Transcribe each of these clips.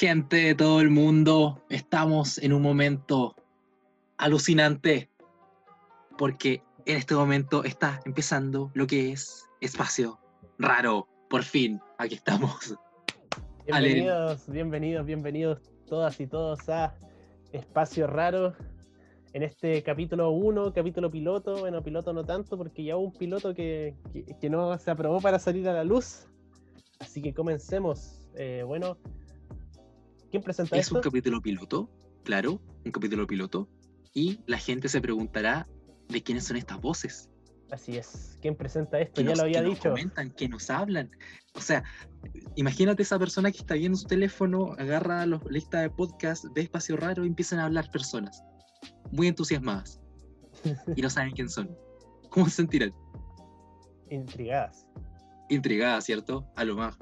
Gente de todo el mundo, estamos en un momento alucinante porque en este momento está empezando lo que es espacio raro. Por fin, aquí estamos. Bienvenidos, bienvenidos, bienvenidos todas y todos a Espacio Raro. En este capítulo 1, capítulo piloto, bueno, piloto no tanto porque ya hubo un piloto que, que, no se aprobó para salir a la luz. Así que comencemos. Eh, bueno, ¿Quién presenta es un capítulo piloto, claro, un capítulo piloto. Y la gente se preguntará de quiénes son estas voces. Así es. ¿Quién presenta esto? ya lo había que dicho. Nos comentan, que nos hablan. O sea, imagínate esa persona que está viendo su teléfono, agarra la lista de podcast, ve espacio raro y empiezan a hablar personas. Muy entusiasmadas. y no saben quién son. ¿Cómo se sentirán? Intrigadas. Intrigadas, ¿cierto? A lo más.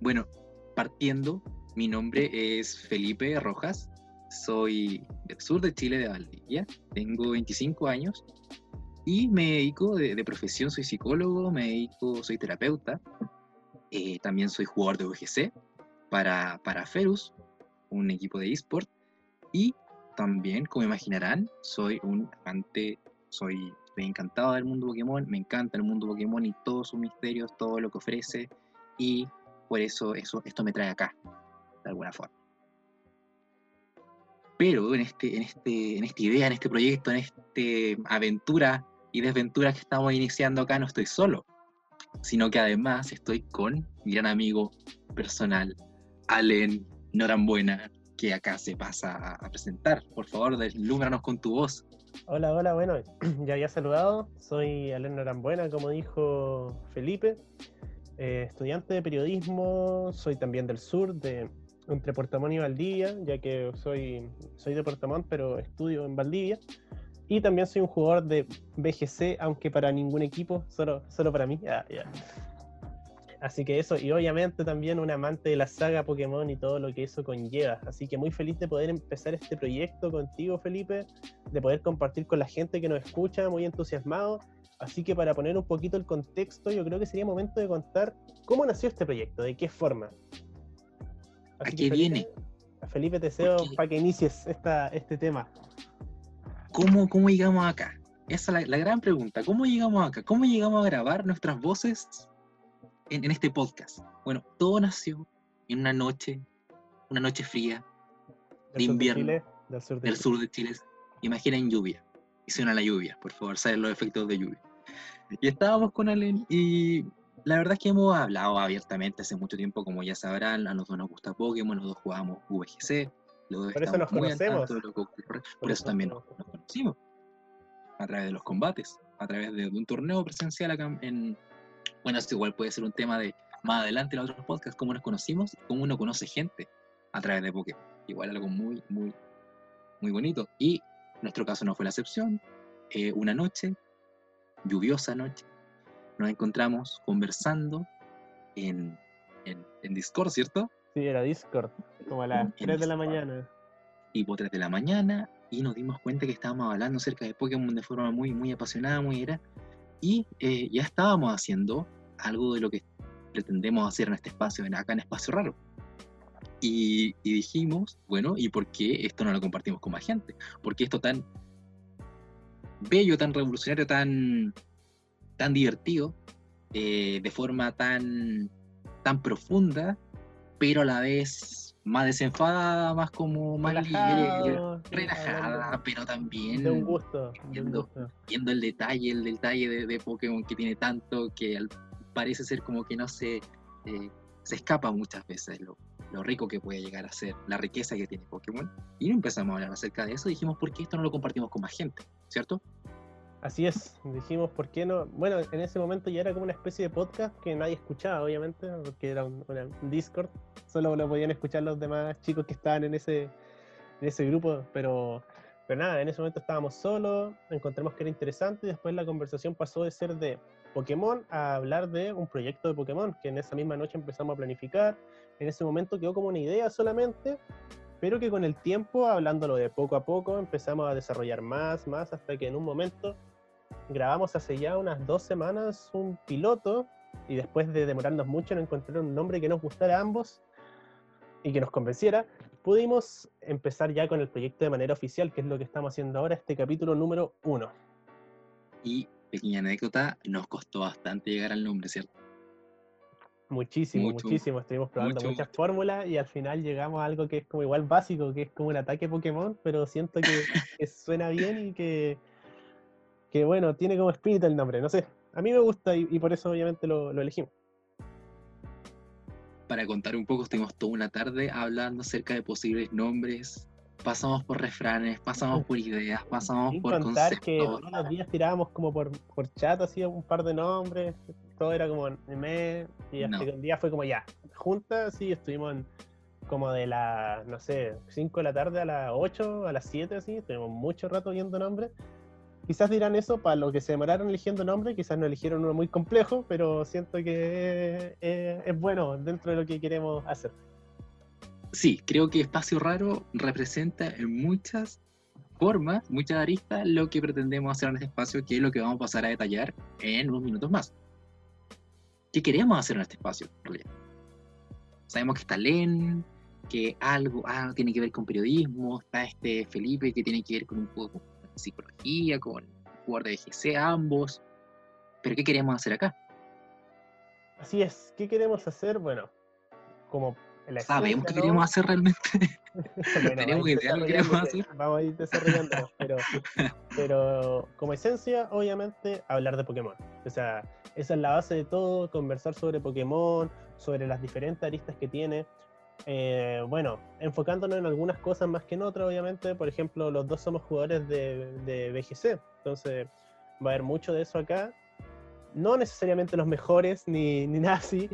Bueno, partiendo, mi nombre es Felipe Rojas, soy del sur de Chile, de Valdivia, tengo 25 años y me dedico de, profesión, soy psicólogo, me dedico, soy terapeuta, eh, también soy jugador de VGC para, para Ferus, un equipo de eSport, y también, como imaginarán, soy un amante, soy, encantado del mundo Pokémon, me encanta el mundo Pokémon y todos sus misterios, todo lo que ofrece, y por eso, eso esto me trae acá, de alguna forma. Pero en, este, en, este, en esta idea, en este proyecto, en esta aventura y desventura que estamos iniciando acá, no estoy solo, sino que además estoy con mi gran amigo personal, Allen Norambuena, que acá se pasa a presentar. Por favor, deslúmbranos con tu voz. Hola, hola, bueno, ya había saludado, soy Allen Norambuena, como dijo Felipe, eh, estudiante de periodismo, soy también del sur, de entre Montt y Valdivia, ya que soy, soy de Montt, pero estudio en Valdivia. Y también soy un jugador de BGC, aunque para ningún equipo, solo, solo para mí. Ah, Así que eso, y obviamente también un amante de la saga Pokémon y todo lo que eso conlleva. Así que muy feliz de poder empezar este proyecto contigo, Felipe, de poder compartir con la gente que nos escucha, muy entusiasmado. Así que para poner un poquito el contexto, yo creo que sería momento de contar cómo nació este proyecto, de qué forma. ¿A qué viene? Felipe te deseo para que inicies esta, este tema. ¿Cómo, ¿Cómo llegamos acá? Esa es la, gran pregunta. ¿Cómo llegamos acá? ¿Cómo llegamos a grabar nuestras voces en, este podcast? Bueno, todo nació en una noche, una noche fría de invierno del, sur de, sur de Chile. Imaginen lluvia. Y suena la lluvia, por favor, saben los efectos de lluvia. Y estábamos con Allen y la verdad es que hemos hablado abiertamente hace mucho tiempo, como ya sabrán, a los dos nos gusta Pokémon, los dos jugamos VGC, por eso nos conocemos. por, eso también nos, conocimos, a través de los combates, a través de, un torneo presencial acá en... Bueno, esto igual puede ser un tema de más adelante en otros podcasts, cómo nos conocimos y cómo uno conoce gente a través de Pokémon. Igual algo muy, muy, muy bonito. Y nuestro caso no fue la excepción. Eh, una noche, lluviosa noche, nos encontramos conversando en, en, Discord, ¿cierto? Sí, era Discord, como a las 3 de la mañana. Tipo 3 de la mañana, y nos dimos cuenta que estábamos hablando acerca de Pokémon de forma muy, muy apasionada, muy era, y eh, ya estábamos haciendo algo de lo que pretendemos hacer en este espacio, acá en Espacio Raro. Y, y, dijimos, bueno, ¿y por qué esto no lo compartimos con más gente? ¿Por qué esto tan bello, tan revolucionario, tan tan divertido, eh, de forma tan, tan profunda, pero a la vez más desenfadada, más como más relajada, relajada pero también de un gusto, viendo, viendo el detalle, el detalle de, de, Pokémon que tiene tanto que parece ser como que no se, eh, se escapa muchas veces lo, lo rico que puede llegar a ser, la riqueza que tiene Pokémon. Y no empezamos a hablar acerca de eso, dijimos, ¿por qué esto no lo compartimos con más gente? ¿Cierto? Así es, dijimos, ¿por qué no? Bueno, en ese momento ya era como una especie de podcast que nadie escuchaba, obviamente, porque era un, Discord, solo lo podían escuchar los demás chicos que estaban en ese, en ese grupo, pero, pero nada, en ese momento estábamos solos, encontramos que era interesante y después la conversación pasó de ser de Pokémon a hablar de un proyecto de Pokémon, que en esa misma noche empezamos a planificar, en ese momento quedó como una idea solamente, pero que con el tiempo, hablándolo de poco a poco, empezamos a desarrollar más, más, hasta que en un momento grabamos hace ya unas dos semanas un piloto y después de demorarnos mucho en encontrar un nombre que nos gustara a ambos, y que nos convenciera, pudimos empezar ya con el proyecto de manera oficial, que es lo que estamos haciendo ahora, este capítulo número uno. Y pequeña anécdota, nos costó bastante llegar al nombre, ¿cierto? Muchísimo, muchísimo. Estuvimos probando muchas fórmulas y al final llegamos a algo que es como igual básico, que es como un ataque Pokémon, pero siento que, suena bien y que, que, bueno, tiene como espíritu el nombre. No sé, a mí me gusta y, por eso obviamente lo, lo, elegimos. Para contar un poco, estuvimos toda una tarde hablando acerca de posibles nombres, pasamos por refranes, pasamos por ideas, pasamos por contar conceptos. que todos los días tirábamos como por, por chat, así un par de nombres, todo era como mes, y hasta que un día fue como ya, juntas, sí, estuvimos como de las, no sé, 5 de la tarde a las 8, a las 7, así, estuvimos mucho rato viendo nombres. Quizás dirán eso para lo que se demoraron eligiendo nombre, quizás no eligieron uno muy complejo, pero siento que es bueno dentro de lo que queremos hacer sí, creo que Espacio Raro representa en muchas formas, muchas aristas, lo que pretendemos hacer en este espacio, que es lo que vamos a pasar a detallar en unos minutos más. ¿Qué queremos hacer en este espacio? Sabemos que está Len, que algo ah, tiene que ver con periodismo, está este Felipe que tiene que ver con un poco psicología, con jugador de BGC, ambos. Pero ¿qué queremos hacer acá? Así es, ¿qué queremos hacer? Bueno, como Sabemos qué queríamos hacer realmente. Tenemos idea lo que queremos hacer. Vamos a ir desarrollando, pero, pero como esencia, obviamente, hablar de Pokémon. O sea, esa es la base de todo, conversar sobre Pokémon, sobre las diferentes aristas que tiene. Eh, bueno, enfocándonos en algunas cosas más que en otras, obviamente. Por ejemplo, los dos somos jugadores de, de BGC, entonces va a haber mucho de eso acá. No necesariamente los mejores ni, ni nada así,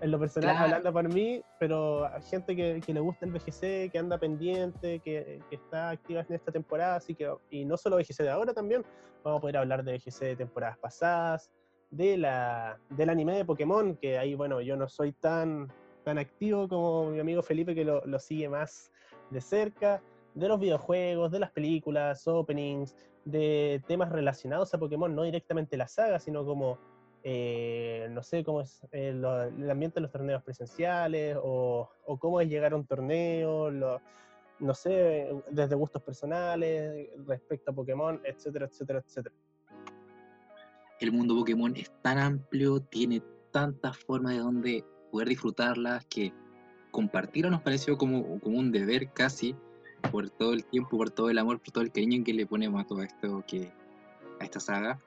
en lo personal hablando por mí, pero hay gente que, que, le gusta el BGC, que anda pendiente, que, que, está activa en esta temporada, así que, y no solo BGC de ahora también, vamos a poder hablar de BGC de temporadas pasadas, de la, del anime de Pokémon, que ahí, bueno, yo no soy tan, tan activo como mi amigo Felipe, que lo, sigue más de cerca, de los videojuegos, de las películas, openings, de temas relacionados a Pokémon, no directamente la saga, sino como eh, no sé cómo es el, ambiente de los torneos presenciales o, cómo es llegar a un torneo, no sé, desde gustos personales respecto a Pokémon, etcétera, etcétera, etcétera. El mundo Pokémon es tan amplio, tiene tantas formas de donde poder disfrutarlas que compartirlo nos pareció como, como un deber casi por todo el tiempo, por todo el amor, por todo el cariño que le ponemos a todo esto que a esta saga.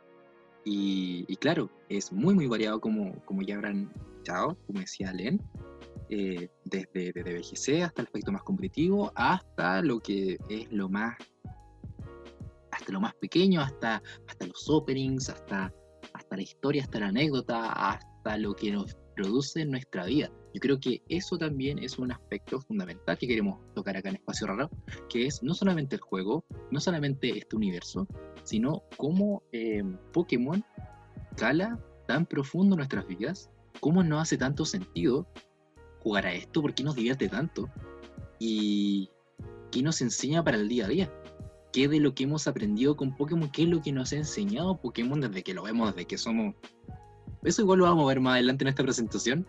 Y, claro, es muy, muy variado como, como ya habrán escuchado, como decía Len, eh, desde, desde BGC hasta el aspecto más competitivo, hasta lo que es lo más, hasta lo más pequeño, hasta, hasta los openings, hasta, hasta la historia, hasta la anécdota, hasta lo que nos produce en nuestra vida. Yo creo que eso también es un aspecto fundamental que queremos tocar acá en Espacio Raro, que es no solamente el juego, no solamente este universo, sino cómo eh, Pokémon cala tan profundo nuestras vidas, cómo nos hace tanto sentido jugar a esto, por qué nos divierte tanto y qué nos enseña para el día a día. ¿Qué de lo que hemos aprendido con Pokémon? ¿Qué es lo que nos ha enseñado Pokémon desde que lo vemos, desde que somos... Eso igual lo vamos a ver más adelante en esta presentación,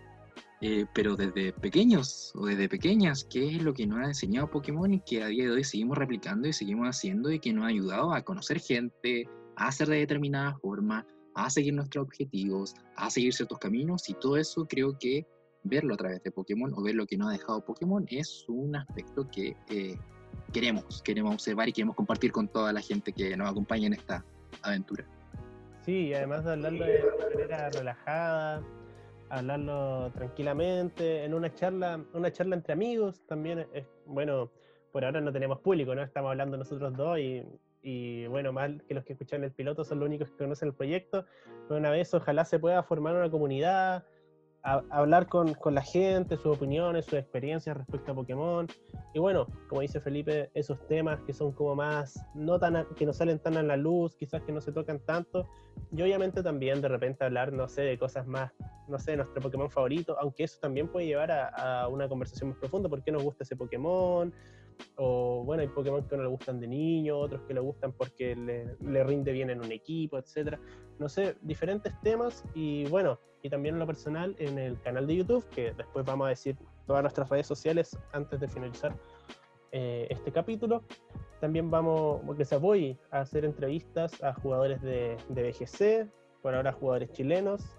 eh, pero desde pequeños o desde pequeñas, ¿qué es lo que nos ha enseñado Pokémon y que a día de hoy seguimos replicando y seguimos haciendo y que nos ha ayudado a conocer gente, a hacer de determinada forma, a seguir nuestros objetivos, a seguir ciertos caminos y todo eso creo que verlo a través de Pokémon o ver lo que nos ha dejado Pokémon es un aspecto que eh, queremos, queremos observar y queremos compartir con toda la gente que nos acompaña en esta aventura. Sí, además de hablarlo de manera relajada, hablarlo tranquilamente, en una charla, una charla entre amigos, también es, bueno, por ahora no tenemos público, ¿no? Estamos hablando nosotros dos y, y bueno, más que los que escuchan el piloto son los únicos que conocen el proyecto, pero una vez ojalá se pueda formar una comunidad, hablar con, con, la gente, sus opiniones, sus experiencias respecto a Pokémon. Y bueno, como dice Felipe, esos temas que son como más, no tan, que no salen tan a la luz, quizás que no se tocan tanto. Y obviamente también de repente hablar, no sé, de cosas más, no sé, nuestro Pokémon favorito, aunque eso también puede llevar a, a una conversación más profunda, ¿por qué nos gusta ese Pokémon? O bueno, hay Pokémon que no le gustan de niño, otros que le gustan porque le, le rinde bien en un equipo, etcétera. No sé, diferentes temas y bueno, y también lo personal en el canal de YouTube, que después vamos a decir todas nuestras redes sociales antes de finalizar eh, este capítulo. También vamos, porque se voy a hacer entrevistas a jugadores de, de BGC, por ahora jugadores chilenos.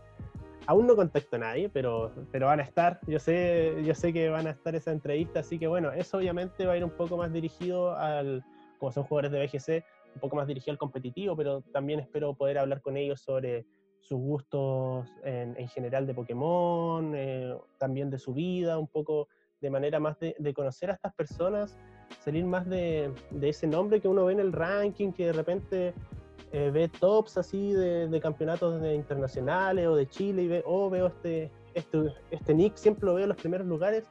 Aún no contacto a nadie, pero, pero van a estar. Yo sé, yo sé que van a estar esa entrevista, así que bueno, eso obviamente va a ir un poco más dirigido al, como son jugadores de BGC, un poco más dirigido al competitivo, pero también espero poder hablar con ellos sobre sus gustos en, en general de Pokémon, eh, también de su vida, un poco de manera más de, conocer a estas personas, salir más de, ese nombre que uno ve en el ranking, que de repente eh, ve tops así de, de campeonatos de internacionales o de Chile y ve, oh, veo este, este, este nick, siempre lo veo en los primeros lugares.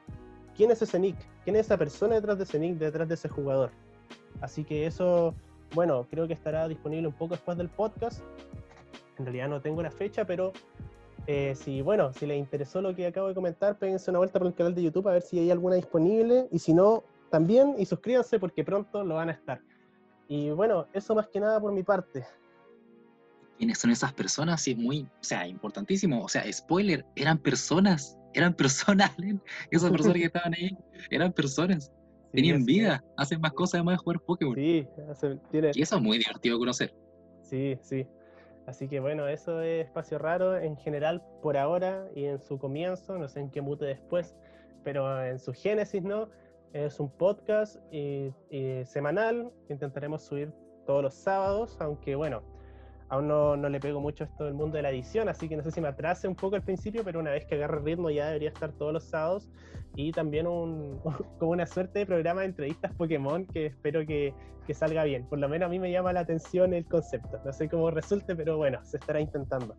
¿Quién es ese nick? ¿Quién es esa persona detrás de ese nick, detrás de ese jugador? Así que eso, bueno, creo que estará disponible un poco después del podcast. En realidad no tengo la fecha, pero eh, si, bueno, si les interesó lo que acabo de comentar, péguense una vuelta por el canal de YouTube a ver si hay alguna disponible. Y si no, también, y suscríbanse porque pronto lo van a estar. Y bueno, eso más que nada por mi parte. ¿Quiénes son esas personas? Sí, es muy, o sea, importantísimo. O sea, spoiler, eran personas, eran personas, esas personas que estaban ahí, eran personas. Sí, tenían vida, hacen más cosas además de jugar Pokémon. Sí, hace, tiene... Y eso es muy divertido conocer. Sí, sí. Así que bueno, eso es Espacio Raro en general por ahora y en su comienzo, no sé en qué mute después, pero en su génesis, ¿no? Es un podcast y, semanal que intentaremos subir todos los sábados, aunque bueno, aún no, no, le pego mucho esto del mundo de la edición, así que no sé si me atrase un poco al principio, pero una vez que agarre el ritmo ya debería estar todos los sábados y también un, como una suerte de programa de entrevistas Pokémon que espero que, que, salga bien. Por lo menos a mí me llama la atención el concepto. No sé cómo resulte, pero bueno, se estará intentando.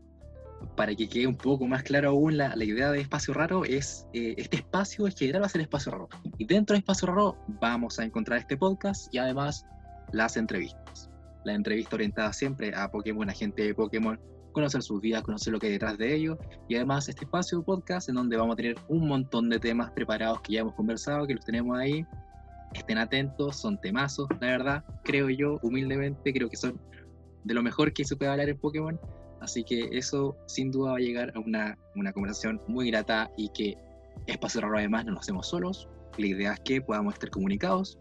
Para que quede un poco más claro aún la, la idea de Espacio Raro es, eh, este espacio es general va a ser Espacio Raro. Y dentro de Espacio Raro vamos a encontrar este podcast y además las entrevistas la entrevista orientada siempre a Pokémon, a gente de Pokémon, conocer sus vidas, conocer lo que hay detrás de ellos y además este espacio podcast en donde vamos a tener un montón de temas preparados que ya hemos conversado, que los tenemos ahí. Estén atentos, son temazos, la verdad, creo yo, humildemente, creo que son de lo mejor que se puede hablar en Pokémon. Así que eso sin duda va a llegar a una, una conversación muy grata y que Espacio Raro además no lo hacemos solos. La idea es que podamos estar comunicados,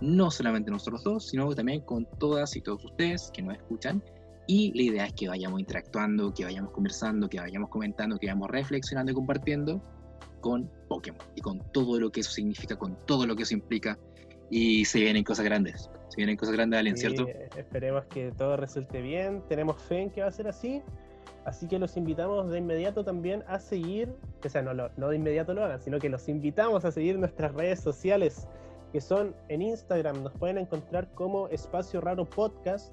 no solamente nosotros dos, sino también con todas y todos ustedes que nos escuchan. Y la idea es que vayamos interactuando, que vayamos conversando, que vayamos comentando, que vayamos reflexionando y compartiendo con Pokémon y con todo lo que eso significa, con todo lo que eso implica. Y se vienen cosas grandes, se vienen cosas grandes, Alien, sí, ¿cierto? Esperemos que todo resulte bien, tenemos fe en que va a ser así. Así que los invitamos de inmediato también a seguir, o sea, no, no de inmediato lo hagan, sino que los invitamos a seguir nuestras redes sociales que son en Instagram nos pueden encontrar como Espacio Raro Podcast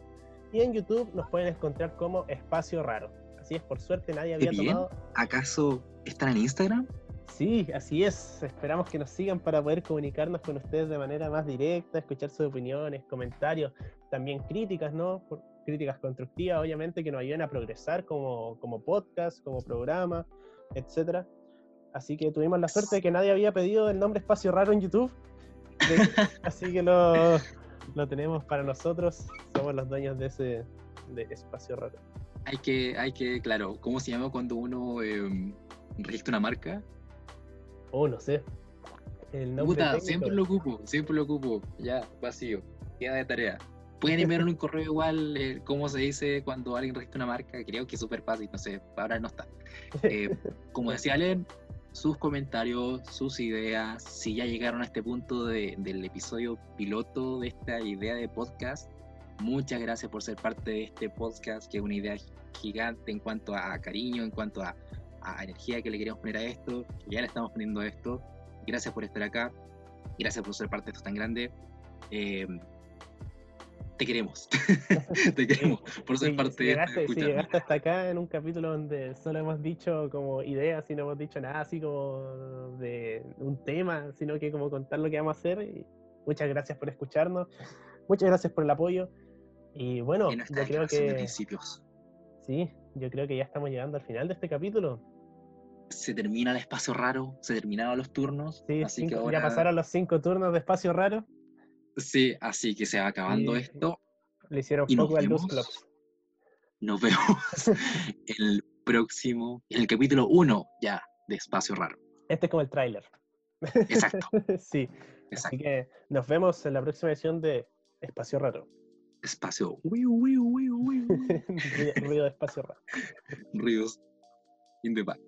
y en YouTube nos pueden encontrar como Espacio Raro. Así es, por suerte nadie había bien? tomado. ¿Acaso están en Instagram? Sí, así es. Esperamos que nos sigan para poder comunicarnos con ustedes de manera más directa, escuchar sus opiniones, comentarios, también críticas, ¿no? Críticas constructivas, obviamente, que nos ayuden a progresar como, como podcast, como programa, etc. Así que tuvimos la suerte de que nadie había pedido el nombre Espacio Raro en YouTube Así que lo, lo, tenemos para nosotros. Somos los dueños de ese de espacio raro. Hay que, hay que, claro, ¿cómo se llama cuando uno eh, registra una marca? Oh, no sé. El nombre Puta, siempre lo ocupo, siempre lo ocupo. Ya, vacío. Queda de tarea. Pueden enviar un correo igual, eh, cómo se dice cuando alguien registra una marca, creo que es súper fácil, no sé, ahora no está. Eh, como decía Alen, sus comentarios, sus ideas, si ya llegaron a este punto de, del episodio piloto de esta idea de podcast. Muchas gracias por ser parte de este podcast, que es una idea gigante en cuanto a cariño, en cuanto a, a energía que le queremos poner a esto, que ya le estamos poniendo a esto. Gracias por estar acá, gracias por ser parte de esto tan grande. Eh, te queremos. te queremos por ser sí, parte si llegaste, de si llegaste hasta acá en un capítulo donde solo hemos dicho como ideas y no hemos dicho nada así como de un tema, sino que como contar lo que vamos a hacer. Y muchas gracias por escucharnos. Muchas gracias por el apoyo. Y bueno, yo creo que. principios. Sí, yo creo que ya estamos llegando al final de este capítulo. Se termina el espacio raro, se terminaron los turnos. Sí, así cinco, que ahora... ya pasaron los cinco turnos de espacio raro. Sí, así que se va acabando esto. Le hicieron poco al Luz. Clubs. Nos vemos el próximo, en el capítulo 1 ya de Espacio Raro. Este es como el tráiler. Exacto. sí. Así que nos vemos en la próxima edición de Espacio Rato. Espacio. Ruido de espacio raro. Ríos in the back.